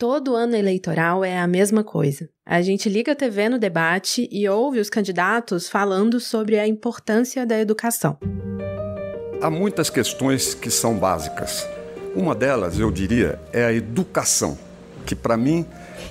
Todo ano eleitoral é a mesma coisa. A gente liga a TV no debate e ouve os candidatos falando sobre a importância da educação. Há muitas questões que são básicas. Uma delas, eu diria, é a educação, que para mim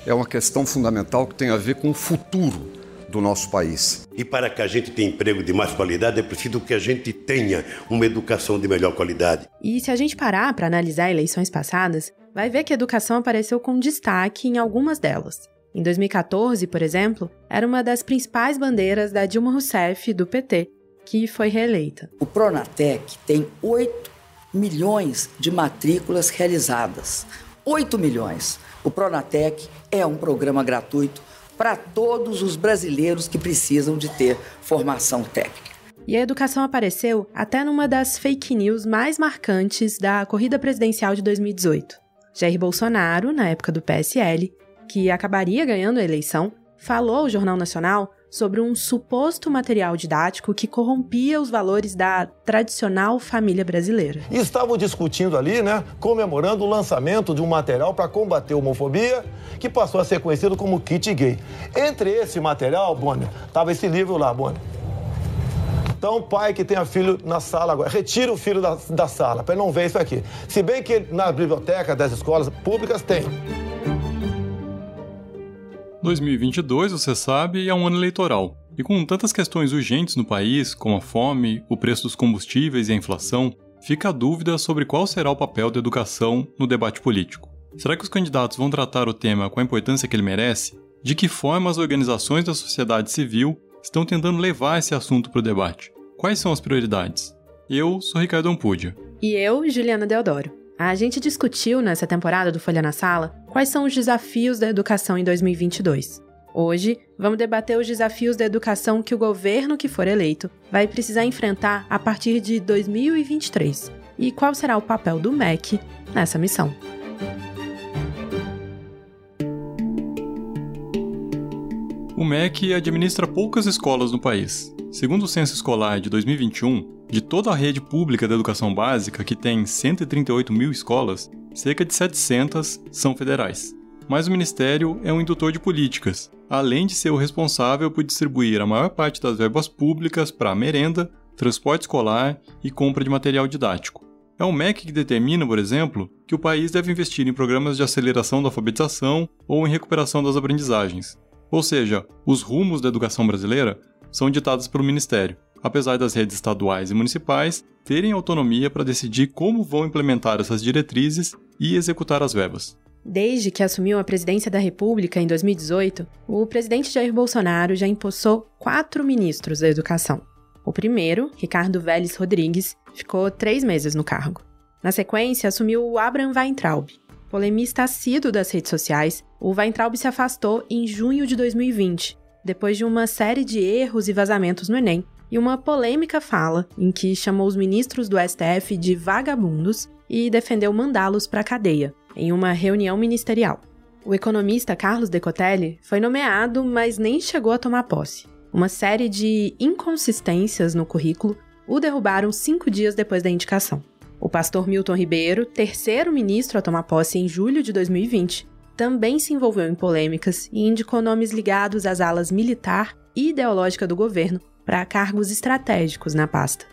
é uma questão fundamental que tem a ver com o futuro do nosso país. E para que a gente tenha emprego de mais qualidade, é preciso que a gente tenha uma educação de melhor qualidade. E se a gente parar para analisar eleições passadas, vai ver que a educação apareceu com destaque em algumas delas. Em 2014, por exemplo, era uma das principais bandeiras da Dilma Rousseff do PT, que foi reeleita. O Pronatec tem 8 milhões de matrículas realizadas. 8 milhões. O Pronatec é um programa gratuito para todos os brasileiros que precisam de ter formação técnica. E a educação apareceu até numa das fake news mais marcantes da corrida presidencial de 2018. Jair Bolsonaro, na época do PSL, que acabaria ganhando a eleição, falou ao Jornal Nacional sobre um suposto material didático que corrompia os valores da tradicional família brasileira. E estavam discutindo ali, né, comemorando o lançamento de um material para combater a homofobia, que passou a ser conhecido como kit gay. Entre esse material, Bonner, estava esse livro lá, Bonner. Então, pai que tenha filho na sala agora, retira o filho da, da sala, para ele não ver isso aqui. Se bem que na biblioteca das escolas públicas tem. 2022, você sabe, é um ano eleitoral. E com tantas questões urgentes no país, como a fome, o preço dos combustíveis e a inflação, fica a dúvida sobre qual será o papel da educação no debate político. Será que os candidatos vão tratar o tema com a importância que ele merece? De que forma as organizações da sociedade civil estão tentando levar esse assunto para o debate? Quais são as prioridades? Eu sou Ricardo Ampudia. E eu, Juliana Deodoro. A gente discutiu nessa temporada do Folha na Sala quais são os desafios da educação em 2022. Hoje, vamos debater os desafios da educação que o governo que for eleito vai precisar enfrentar a partir de 2023 e qual será o papel do MEC nessa missão. O MEC administra poucas escolas no país. Segundo o censo escolar de 2021, de toda a rede pública de educação básica, que tem 138 mil escolas, cerca de 700 são federais. Mas o Ministério é um indutor de políticas, além de ser o responsável por distribuir a maior parte das verbas públicas para merenda, transporte escolar e compra de material didático. É o MEC que determina, por exemplo, que o país deve investir em programas de aceleração da alfabetização ou em recuperação das aprendizagens. Ou seja, os rumos da educação brasileira são ditados pelo Ministério apesar das redes estaduais e municipais terem autonomia para decidir como vão implementar essas diretrizes e executar as verbas. Desde que assumiu a presidência da República em 2018, o presidente Jair Bolsonaro já empossou quatro ministros da educação. O primeiro, Ricardo Vélez Rodrigues, ficou três meses no cargo. Na sequência, assumiu o Abraham Weintraub. Polemista assíduo das redes sociais, o Weintraub se afastou em junho de 2020, depois de uma série de erros e vazamentos no Enem, e uma polêmica fala em que chamou os ministros do STF de vagabundos e defendeu mandá-los para a cadeia, em uma reunião ministerial. O economista Carlos Decotelli foi nomeado, mas nem chegou a tomar posse. Uma série de inconsistências no currículo o derrubaram cinco dias depois da indicação. O pastor Milton Ribeiro, terceiro ministro a tomar posse em julho de 2020, também se envolveu em polêmicas e indicou nomes ligados às alas militar e ideológica do governo para cargos estratégicos na pasta.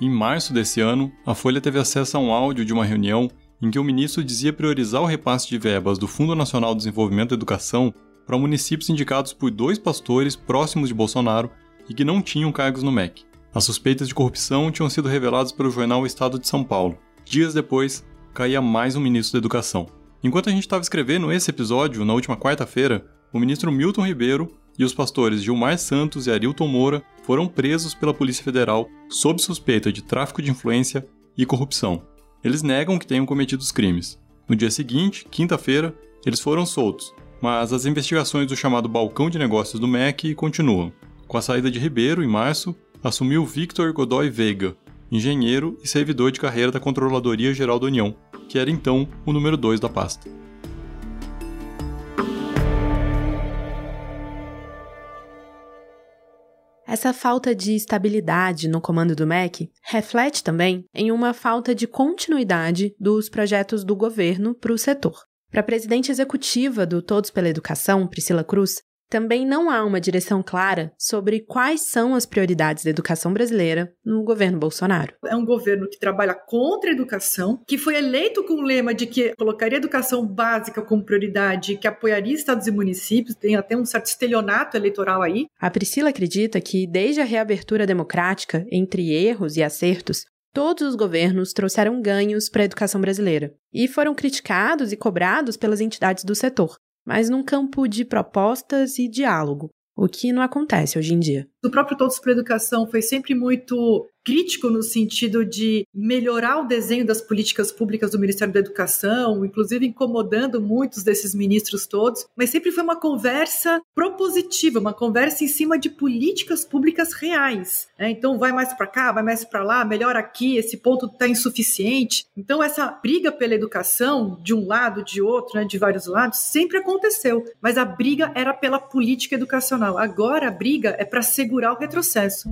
Em março desse ano, a Folha teve acesso a um áudio de uma reunião em que o ministro dizia priorizar o repasse de verbas do Fundo Nacional de Desenvolvimento da Educação para municípios indicados por dois pastores próximos de Bolsonaro e que não tinham cargos no MEC. As suspeitas de corrupção tinham sido reveladas pelo jornal Estado de São Paulo. Dias depois, caía mais um ministro da Educação. Enquanto a gente estava escrevendo esse episódio, na última quarta-feira, o ministro Milton Ribeiro e os pastores Gilmar Santos e Arilton Moura foram presos pela Polícia Federal sob suspeita de tráfico de influência e corrupção. Eles negam que tenham cometido os crimes. No dia seguinte, quinta-feira, eles foram soltos, mas as investigações do chamado balcão de negócios do MEC continuam. Com a saída de Ribeiro, em março, assumiu Victor Godoy Veiga, engenheiro e servidor de carreira da Controladoria Geral da União, que era então o número 2 da pasta. Essa falta de estabilidade no comando do MEC reflete também em uma falta de continuidade dos projetos do governo para o setor. Para a presidente executiva do Todos pela Educação, Priscila Cruz, também não há uma direção clara sobre quais são as prioridades da educação brasileira no governo Bolsonaro. É um governo que trabalha contra a educação, que foi eleito com o lema de que colocaria a educação básica como prioridade, que apoiaria estados e municípios, tem até um certo estelionato eleitoral aí. A Priscila acredita que, desde a reabertura democrática, entre erros e acertos, todos os governos trouxeram ganhos para a educação brasileira e foram criticados e cobrados pelas entidades do setor, mas num campo de propostas e diálogo, o que não acontece hoje em dia. O próprio Todos para a Educação foi sempre muito crítico no sentido de melhorar o desenho das políticas públicas do Ministério da Educação, inclusive incomodando muitos desses ministros todos, mas sempre foi uma conversa propositiva, uma conversa em cima de políticas públicas reais. Né? Então, vai mais para cá, vai mais para lá, melhor aqui, esse ponto está insuficiente. Então, essa briga pela educação, de um lado, de outro, né, de vários lados, sempre aconteceu, mas a briga era pela política educacional. Agora, a briga é para segurar o retrocesso.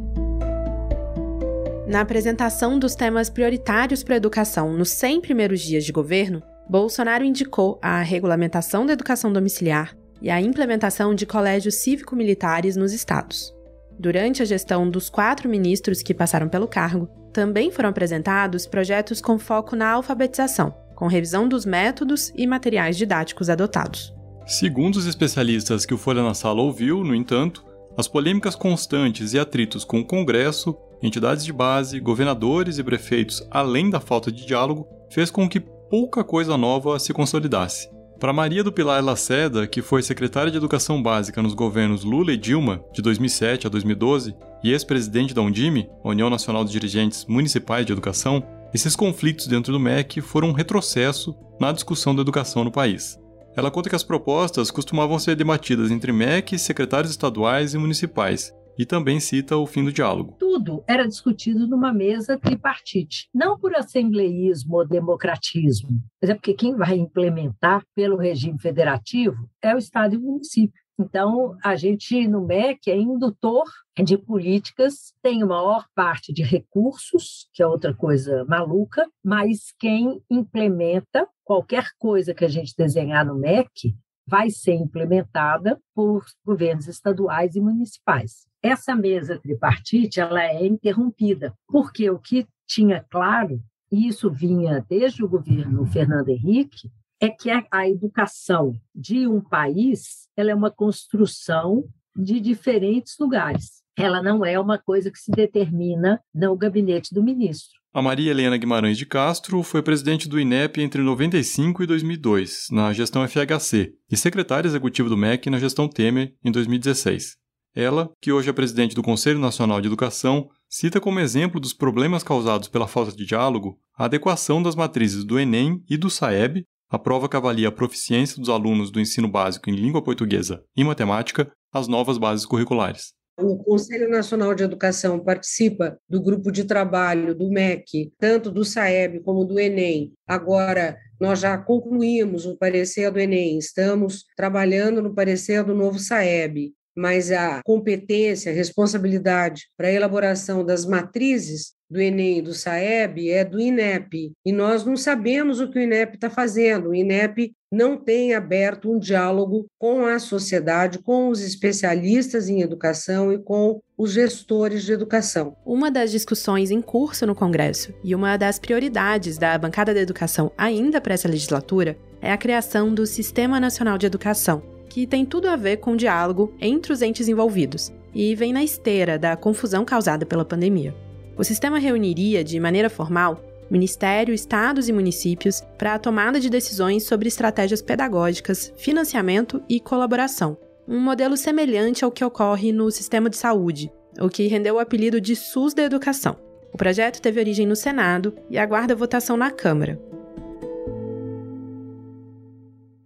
Na apresentação dos temas prioritários para a educação nos 100 primeiros dias de governo, Bolsonaro indicou a regulamentação da educação domiciliar e a implementação de colégios cívico-militares nos estados. Durante a gestão dos quatro ministros que passaram pelo cargo, também foram apresentados projetos com foco na alfabetização, com revisão dos métodos e materiais didáticos adotados. Segundo os especialistas que o Folha na Sala ouviu, no entanto, as polêmicas constantes e atritos com o Congresso entidades de base, governadores e prefeitos, além da falta de diálogo, fez com que pouca coisa nova se consolidasse. Para Maria do Pilar Laceda, que foi secretária de Educação Básica nos governos Lula e Dilma, de 2007 a 2012, e ex-presidente da Undime, União Nacional de Dirigentes Municipais de Educação, esses conflitos dentro do MEC foram um retrocesso na discussão da educação no país. Ela conta que as propostas costumavam ser debatidas entre MEC, secretários estaduais e municipais, e também cita o fim do diálogo. Tudo era discutido numa mesa tripartite, não por assembleísmo ou democratismo, mas é porque quem vai implementar pelo regime federativo é o Estado e o município. Então, a gente no MEC é indutor de políticas, tem a maior parte de recursos, que é outra coisa maluca, mas quem implementa qualquer coisa que a gente desenhar no MEC vai ser implementada por governos estaduais e municipais. Essa mesa tripartite ela é interrompida, porque o que tinha claro, e isso vinha desde o governo Fernando Henrique, é que a educação de um país ela é uma construção de diferentes lugares. Ela não é uma coisa que se determina no gabinete do ministro. A Maria Helena Guimarães de Castro foi presidente do INEP entre 95 e 2002, na gestão FHC, e secretária executiva do MEC na gestão Temer em 2016. Ela, que hoje é presidente do Conselho Nacional de Educação, cita como exemplo dos problemas causados pela falta de diálogo a adequação das matrizes do Enem e do SAEB, a prova que avalia a proficiência dos alunos do ensino básico em língua portuguesa e matemática, às novas bases curriculares. O Conselho Nacional de Educação participa do grupo de trabalho do MEC, tanto do SAEB como do Enem. Agora, nós já concluímos o parecer do Enem, estamos trabalhando no parecer do novo SAEB, mas a competência, a responsabilidade para a elaboração das matrizes do Enem e do SAEB é do INEP, e nós não sabemos o que o INEP está fazendo. O INEP não tem aberto um diálogo com a sociedade, com os especialistas em educação e com os gestores de educação. Uma das discussões em curso no Congresso e uma das prioridades da bancada da educação ainda para essa legislatura é a criação do Sistema Nacional de Educação, que tem tudo a ver com o diálogo entre os entes envolvidos e vem na esteira da confusão causada pela pandemia. O sistema reuniria, de maneira formal, Ministério, estados e municípios para a tomada de decisões sobre estratégias pedagógicas, financiamento e colaboração, um modelo semelhante ao que ocorre no sistema de saúde, o que rendeu o apelido de SUS da Educação. O projeto teve origem no Senado e aguarda votação na Câmara.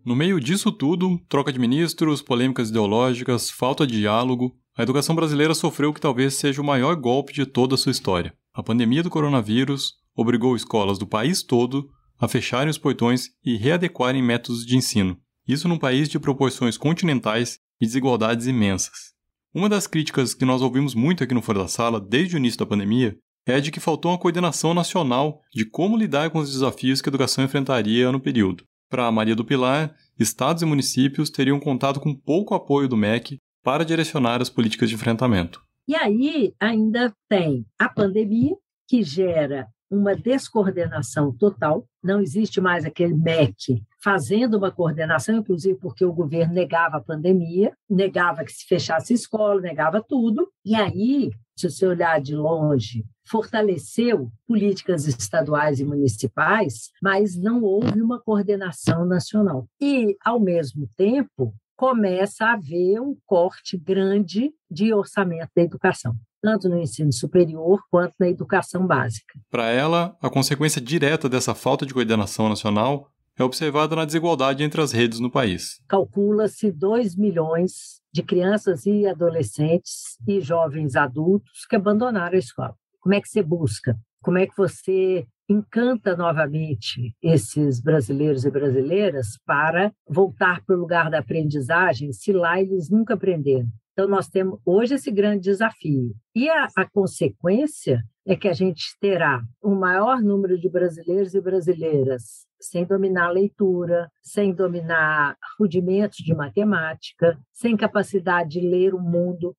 No meio disso tudo, troca de ministros, polêmicas ideológicas, falta de diálogo, a educação brasileira sofreu o que talvez seja o maior golpe de toda a sua história. A pandemia do coronavírus obrigou escolas do país todo a fecharem os portões e readequarem métodos de ensino. Isso num país de proporções continentais e desigualdades imensas. Uma das críticas que nós ouvimos muito aqui no Fora da Sala desde o início da pandemia é a de que faltou uma coordenação nacional de como lidar com os desafios que a educação enfrentaria no período. Para Maria do Pilar, estados e municípios teriam contado com pouco apoio do MEC para direcionar as políticas de enfrentamento. E aí ainda tem a pandemia, que gera uma descoordenação total. Não existe mais aquele MEC fazendo uma coordenação, inclusive porque o governo negava a pandemia, negava que se fechasse escola, negava tudo. E aí, se você olhar de longe, fortaleceu políticas estaduais e municipais, mas não houve uma coordenação nacional. E, ao mesmo tempo, começa a haver um corte grande de orçamento da educação tanto no ensino superior quanto na educação básica. Para ela, a consequência direta dessa falta de coordenação nacional é observada na desigualdade entre as redes no país. Calcula-se 2 milhões de crianças e adolescentes e jovens adultos que abandonaram a escola. Como é que você busca? Como é que você encanta novamente esses brasileiros e brasileiras para voltar para o lugar da aprendizagem se lá eles nunca aprenderam? Então, nós temos hoje esse grande desafio. E a, a consequência é que a gente terá um maior número de brasileiros e brasileiras sem dominar leitura, sem dominar rudimentos de matemática, sem capacidade de ler o mundo.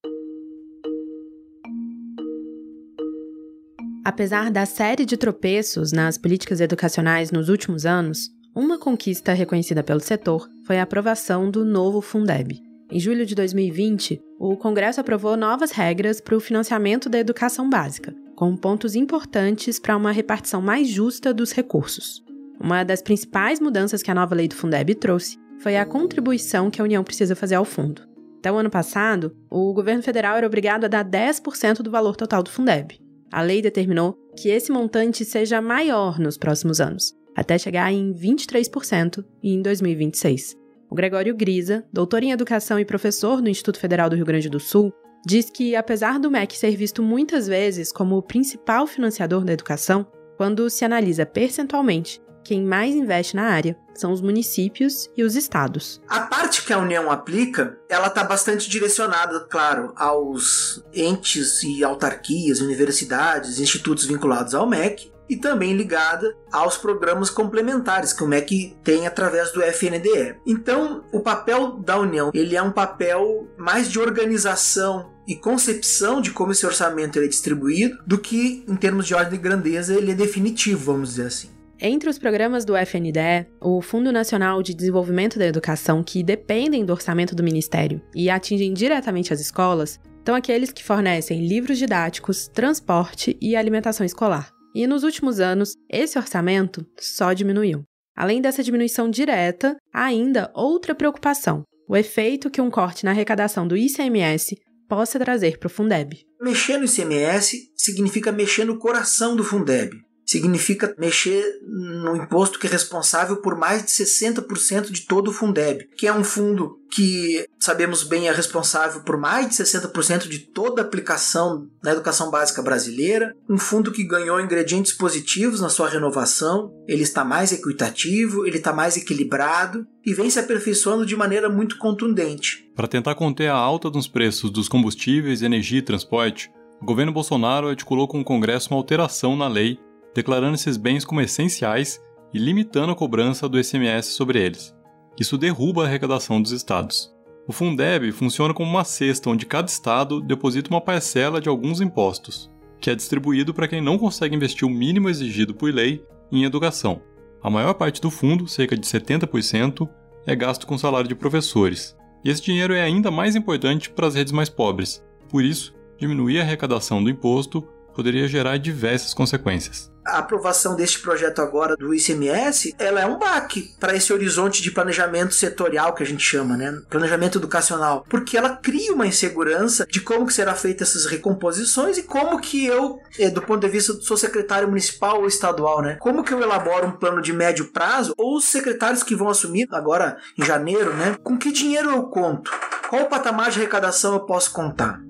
Apesar da série de tropeços nas políticas educacionais nos últimos anos, uma conquista reconhecida pelo setor foi a aprovação do novo Fundeb. Em julho de 2020, o Congresso aprovou novas regras para o financiamento da educação básica, com pontos importantes para uma repartição mais justa dos recursos. Uma das principais mudanças que a nova lei do Fundeb trouxe foi a contribuição que a União precisa fazer ao fundo. Até o ano passado, o governo federal era obrigado a dar 10% do valor total do Fundeb. A lei determinou que esse montante seja maior nos próximos anos, até chegar em 23% em 2026. O Gregório Grisa, doutor em educação e professor no Instituto Federal do Rio Grande do Sul, diz que, apesar do MEC ser visto muitas vezes como o principal financiador da educação, quando se analisa percentualmente, quem mais investe na área são os municípios e os estados. A parte que a União aplica, ela está bastante direcionada, claro, aos entes e autarquias, universidades, institutos vinculados ao MEC, e também ligada aos programas complementares que o MEC tem através do FNDE. Então, o papel da União, ele é um papel mais de organização e concepção de como esse orçamento é distribuído do que em termos de ordem de grandeza ele é definitivo, vamos dizer assim. Entre os programas do FNDE, o Fundo Nacional de Desenvolvimento da Educação, que dependem do orçamento do Ministério e atingem diretamente as escolas, estão aqueles que fornecem livros didáticos, transporte e alimentação escolar. E nos últimos anos, esse orçamento só diminuiu. Além dessa diminuição direta, há ainda outra preocupação: o efeito que um corte na arrecadação do ICMS possa trazer para o Fundeb. Mexer no ICMS significa mexer no coração do Fundeb significa mexer no imposto que é responsável por mais de 60% de todo o Fundeb, que é um fundo que sabemos bem é responsável por mais de 60% de toda a aplicação na educação básica brasileira, um fundo que ganhou ingredientes positivos na sua renovação, ele está mais equitativo, ele está mais equilibrado e vem se aperfeiçoando de maneira muito contundente. Para tentar conter a alta dos preços dos combustíveis, energia e transporte, o governo Bolsonaro articulou com o Congresso uma alteração na lei declarando esses bens como essenciais e limitando a cobrança do ICMS sobre eles. Isso derruba a arrecadação dos estados. O Fundeb funciona como uma cesta onde cada estado deposita uma parcela de alguns impostos, que é distribuído para quem não consegue investir o mínimo exigido por lei em educação. A maior parte do fundo, cerca de 70%, é gasto com salário de professores. E esse dinheiro é ainda mais importante para as redes mais pobres. Por isso, diminuir a arrecadação do imposto poderia gerar diversas consequências a aprovação deste projeto agora do ICMS, ela é um baque para esse horizonte de planejamento setorial que a gente chama, né? Planejamento educacional, porque ela cria uma insegurança de como que será feita essas recomposições e como que eu, eh, do ponto de vista sou secretário municipal ou estadual, né? Como que eu elaboro um plano de médio prazo ou os secretários que vão assumir agora em janeiro, né? Com que dinheiro eu conto? Qual patamar de arrecadação eu posso contar?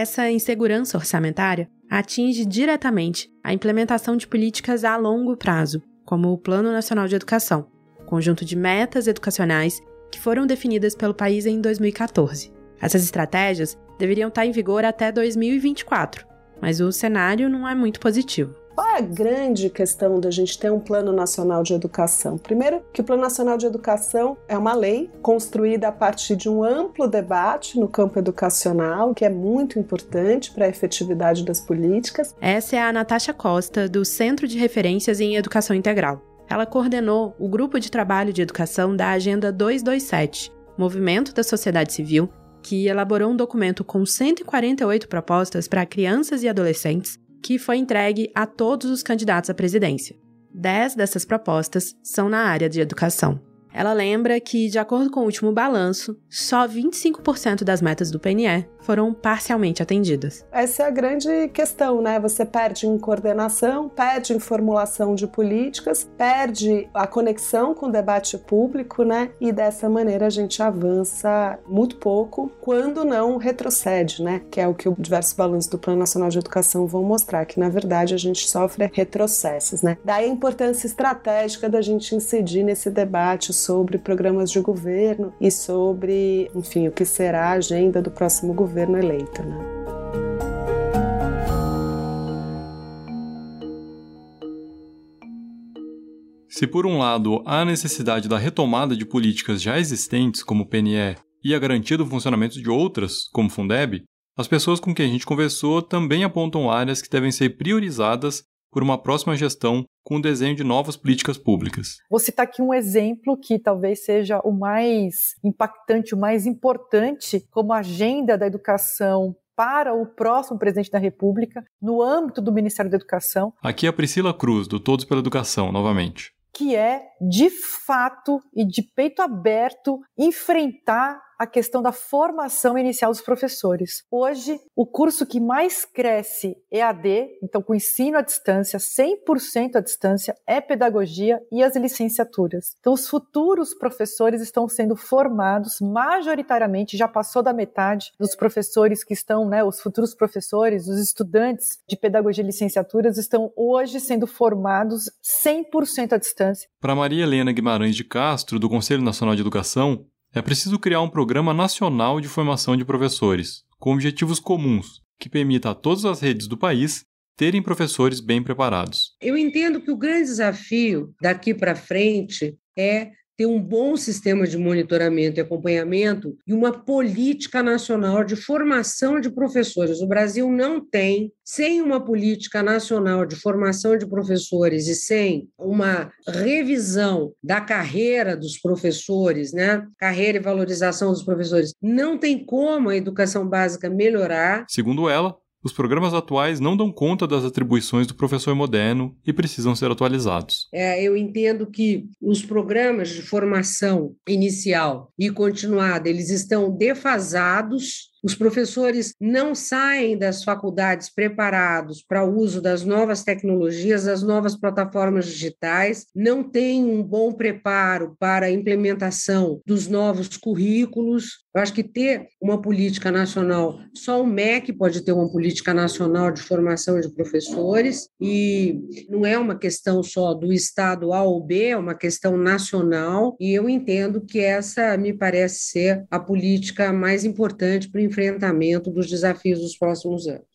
Essa insegurança orçamentária atinge diretamente a implementação de políticas a longo prazo, como o Plano Nacional de Educação, conjunto de metas educacionais que foram definidas pelo país em 2014. Essas estratégias deveriam estar em vigor até 2024, mas o cenário não é muito positivo. Qual é a grande questão da gente ter um Plano Nacional de Educação? Primeiro, que o Plano Nacional de Educação é uma lei construída a partir de um amplo debate no campo educacional, que é muito importante para a efetividade das políticas. Essa é a Natasha Costa, do Centro de Referências em Educação Integral. Ela coordenou o grupo de trabalho de educação da Agenda 227, Movimento da Sociedade Civil, que elaborou um documento com 148 propostas para crianças e adolescentes, que foi entregue a todos os candidatos à presidência. Dez dessas propostas são na área de educação. Ela lembra que, de acordo com o último balanço, só 25% das metas do PNE foram parcialmente atendidas. Essa é a grande questão, né? Você perde em coordenação, perde em formulação de políticas, perde a conexão com o debate público, né? E dessa maneira a gente avança muito pouco, quando não retrocede, né? Que é o que os diversos balanços do Plano Nacional de Educação vão mostrar, que na verdade a gente sofre retrocessos, né? Daí a importância estratégica da gente incidir nesse debate sobre programas de governo e sobre, enfim, o que será a agenda do próximo governo eleito. Né? Se por um lado há a necessidade da retomada de políticas já existentes, como o PNE, e a garantia do funcionamento de outras, como o Fundeb, as pessoas com quem a gente conversou também apontam áreas que devem ser priorizadas por uma próxima gestão com o desenho de novas políticas públicas. Vou citar aqui um exemplo que talvez seja o mais impactante, o mais importante como agenda da educação para o próximo presidente da República no âmbito do Ministério da Educação. Aqui é a Priscila Cruz, do Todos pela Educação, novamente. Que é, de fato e de peito aberto, enfrentar a questão da formação inicial dos professores. Hoje, o curso que mais cresce EAD, então com ensino à distância, 100% à distância, é pedagogia e as licenciaturas. Então, os futuros professores estão sendo formados majoritariamente, já passou da metade dos professores que estão, né, os futuros professores, os estudantes de pedagogia e licenciaturas estão hoje sendo formados 100% à distância. Para Maria Helena Guimarães de Castro, do Conselho Nacional de Educação, é preciso criar um programa nacional de formação de professores, com objetivos comuns, que permita a todas as redes do país terem professores bem preparados. Eu entendo que o grande desafio daqui para frente é ter um bom sistema de monitoramento e acompanhamento e uma política nacional de formação de professores. O Brasil não tem, sem uma política nacional de formação de professores e sem uma revisão da carreira dos professores, né? Carreira e valorização dos professores, não tem como a educação básica melhorar. Segundo ela, os programas atuais não dão conta das atribuições do professor moderno e precisam ser atualizados. É, eu entendo que os programas de formação inicial e continuada eles estão defasados os professores não saem das faculdades preparados para o uso das novas tecnologias, das novas plataformas digitais, não têm um bom preparo para a implementação dos novos currículos. Eu acho que ter uma política nacional, só o MEC pode ter uma política nacional de formação de professores, e não é uma questão só do Estado A ou B, é uma questão nacional, e eu entendo que essa me parece ser a política mais importante para o enfrentamento dos desafios dos próximos anos.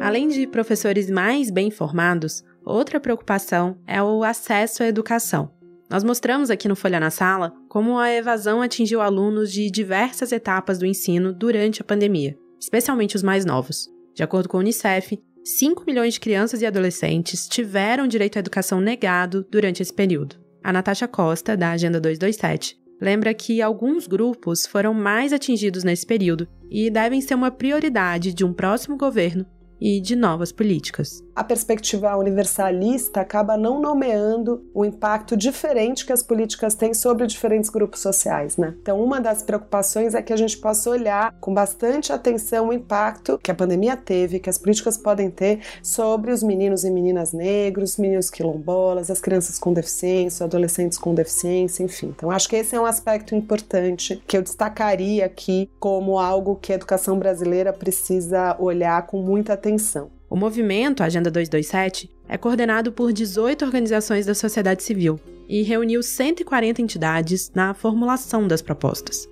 Além de professores mais bem formados, outra preocupação é o acesso à educação. Nós mostramos aqui no Folha na Sala como a evasão atingiu alunos de diversas etapas do ensino durante a pandemia, especialmente os mais novos. De acordo com a Unicef, 5 milhões de crianças e adolescentes tiveram direito à educação negado durante esse período. A Natasha Costa, da Agenda 227, lembra que alguns grupos foram mais atingidos nesse período e devem ser uma prioridade de um próximo governo e de novas políticas. A perspectiva universalista acaba não nomeando o impacto diferente que as políticas têm sobre diferentes grupos sociais, né? Então, uma das preocupações é que a gente possa olhar com bastante atenção o impacto que a pandemia teve, que as políticas podem ter sobre os meninos e meninas negros, meninos quilombolas, as crianças com deficiência, adolescentes com deficiência, enfim. Então, acho que esse é um aspecto importante que eu destacaria aqui como algo que a educação brasileira precisa olhar com muita atenção. O movimento Agenda 227 é coordenado por 18 organizações da sociedade civil e reuniu 140 entidades na formulação das propostas.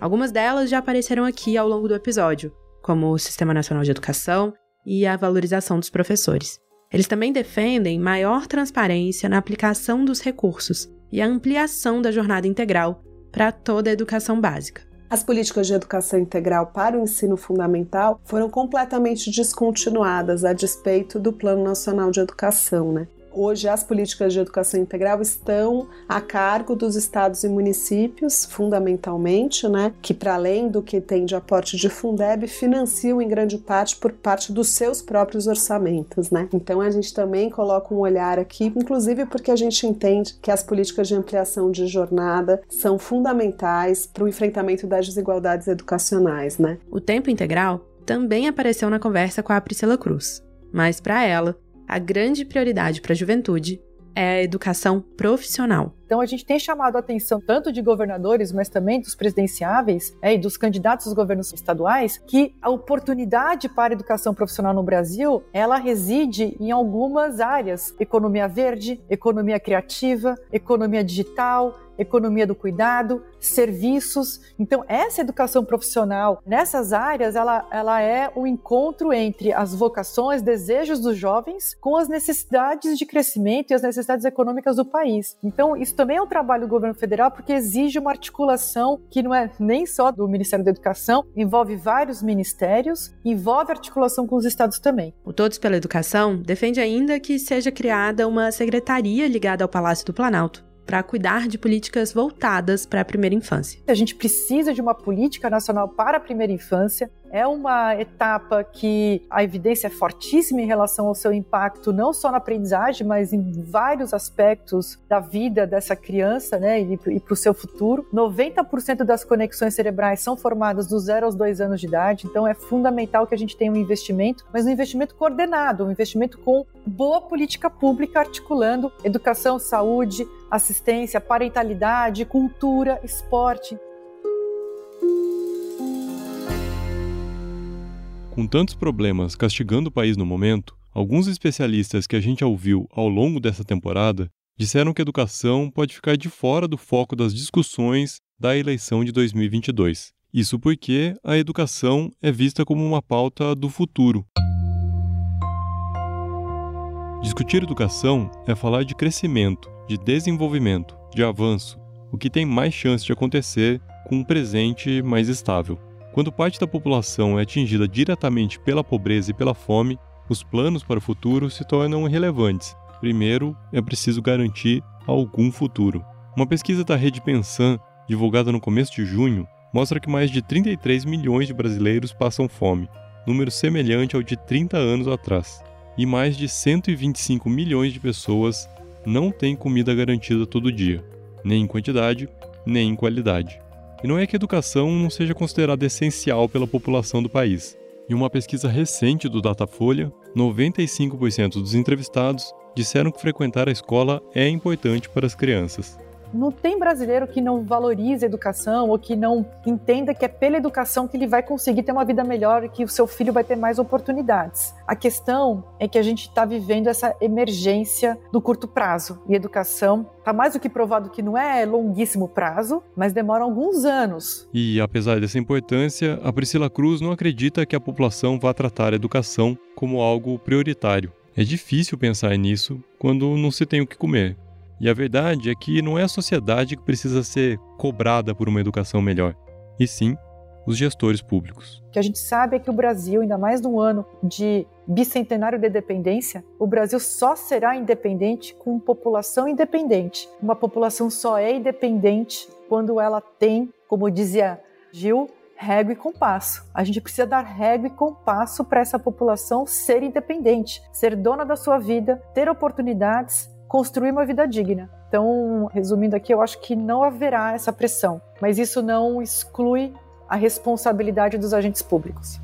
Algumas delas já apareceram aqui ao longo do episódio, como o Sistema Nacional de Educação e a valorização dos professores. Eles também defendem maior transparência na aplicação dos recursos e a ampliação da jornada integral para toda a educação básica. As políticas de educação integral para o ensino fundamental foram completamente descontinuadas a despeito do Plano Nacional de Educação, né? Hoje, as políticas de educação integral estão a cargo dos estados e municípios, fundamentalmente, né, que, para além do que tem de aporte de Fundeb, financiam em grande parte por parte dos seus próprios orçamentos. Né? Então, a gente também coloca um olhar aqui, inclusive porque a gente entende que as políticas de ampliação de jornada são fundamentais para o enfrentamento das desigualdades educacionais. Né? O tempo integral também apareceu na conversa com a Priscila Cruz, mas para ela, a grande prioridade para a juventude é a educação profissional. Então a gente tem chamado a atenção tanto de governadores, mas também dos presidenciáveis é, e dos candidatos aos governos estaduais, que a oportunidade para a educação profissional no Brasil, ela reside em algumas áreas: economia verde, economia criativa, economia digital, economia do cuidado, serviços. Então, essa educação profissional nessas áreas, ela, ela é o encontro entre as vocações, desejos dos jovens com as necessidades de crescimento e as necessidades econômicas do país. Então, isso também é um trabalho do governo federal porque exige uma articulação que não é nem só do Ministério da Educação, envolve vários ministérios, envolve articulação com os estados também. O Todos pela Educação defende ainda que seja criada uma secretaria ligada ao Palácio do Planalto para cuidar de políticas voltadas para a primeira infância. A gente precisa de uma política nacional para a primeira infância. É uma etapa que a evidência é fortíssima em relação ao seu impacto, não só na aprendizagem, mas em vários aspectos da vida dessa criança né, e, e para o seu futuro. 90% das conexões cerebrais são formadas do zero aos dois anos de idade, então é fundamental que a gente tenha um investimento, mas um investimento coordenado, um investimento com boa política pública articulando educação, saúde, assistência, parentalidade, cultura, esporte. Com tantos problemas castigando o país no momento, alguns especialistas que a gente ouviu ao longo dessa temporada disseram que a educação pode ficar de fora do foco das discussões da eleição de 2022. Isso porque a educação é vista como uma pauta do futuro. Discutir educação é falar de crescimento, de desenvolvimento, de avanço, o que tem mais chance de acontecer com um presente mais estável. Quando parte da população é atingida diretamente pela pobreza e pela fome, os planos para o futuro se tornam irrelevantes. Primeiro, é preciso garantir algum futuro. Uma pesquisa da Rede Pensan, divulgada no começo de junho, mostra que mais de 33 milhões de brasileiros passam fome, número semelhante ao de 30 anos atrás e mais de 125 milhões de pessoas não têm comida garantida todo dia, nem em quantidade, nem em qualidade. E não é que a educação não seja considerada essencial pela população do país. Em uma pesquisa recente do Datafolha, 95% dos entrevistados disseram que frequentar a escola é importante para as crianças. Não tem brasileiro que não valorize a educação ou que não entenda que é pela educação que ele vai conseguir ter uma vida melhor e que o seu filho vai ter mais oportunidades. A questão é que a gente está vivendo essa emergência do curto prazo e educação está mais do que provado que não é longuíssimo prazo, mas demora alguns anos. E apesar dessa importância, a Priscila Cruz não acredita que a população vá tratar a educação como algo prioritário. É difícil pensar nisso quando não se tem o que comer. E a verdade é que não é a sociedade que precisa ser cobrada por uma educação melhor, e sim os gestores públicos. O que a gente sabe é que o Brasil, ainda mais num ano de bicentenário de independência, o Brasil só será independente com população independente. Uma população só é independente quando ela tem, como dizia Gil, régua e compasso. A gente precisa dar régua e compasso para essa população ser independente, ser dona da sua vida, ter oportunidades construir uma vida digna. Então, resumindo aqui, eu acho que não haverá essa pressão, mas isso não exclui a responsabilidade dos agentes públicos.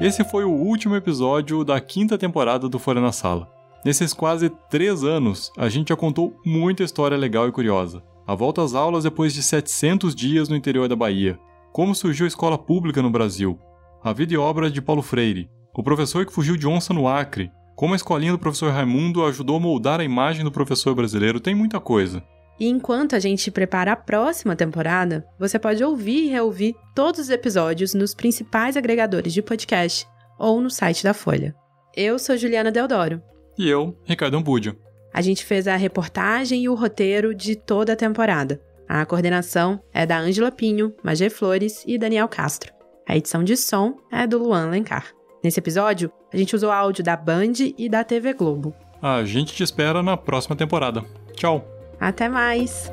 Esse foi o último episódio da quinta temporada do Fora na Sala. Nesses quase três anos, a gente já contou muita história legal e curiosa. A volta às aulas depois de 700 dias no interior da Bahia, como surgiu a escola pública no Brasil, a vida e obra de Paulo Freire, o professor que fugiu de onça no Acre, como a escolinha do professor Raimundo ajudou a moldar a imagem do professor brasileiro, tem muita coisa. E enquanto a gente prepara a próxima temporada, você pode ouvir e reouvir todos os episódios nos principais agregadores de podcast ou no site da Folha. Eu sou Juliana Deodoro. E eu, Ricardo Ambúdio. A gente fez a reportagem e o roteiro de toda a temporada. A coordenação é da Ângela Pinho, Magé Flores e Daniel Castro. A edição de som é do Luan Lencar. Nesse episódio, a gente usou áudio da Band e da TV Globo. A gente te espera na próxima temporada. Tchau! Até mais!